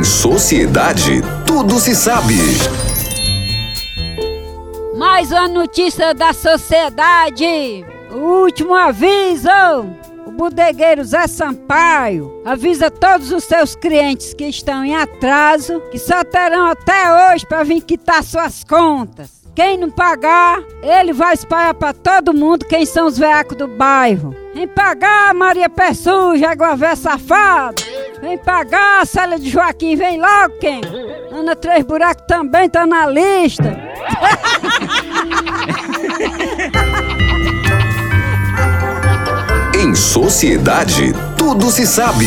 Em sociedade, tudo se sabe. Mais uma notícia da sociedade. O último aviso. O bodegueiro Zé Sampaio avisa todos os seus clientes que estão em atraso que só terão até hoje para vir quitar suas contas. Quem não pagar, ele vai espalhar para todo mundo quem são os veacos do bairro. Vem pagar, Maria Pé Suja, Safado. Vem pagar, Célia de Joaquim, vem logo quem? Ana Três Buracos também tá na lista. Em sociedade, tudo se sabe.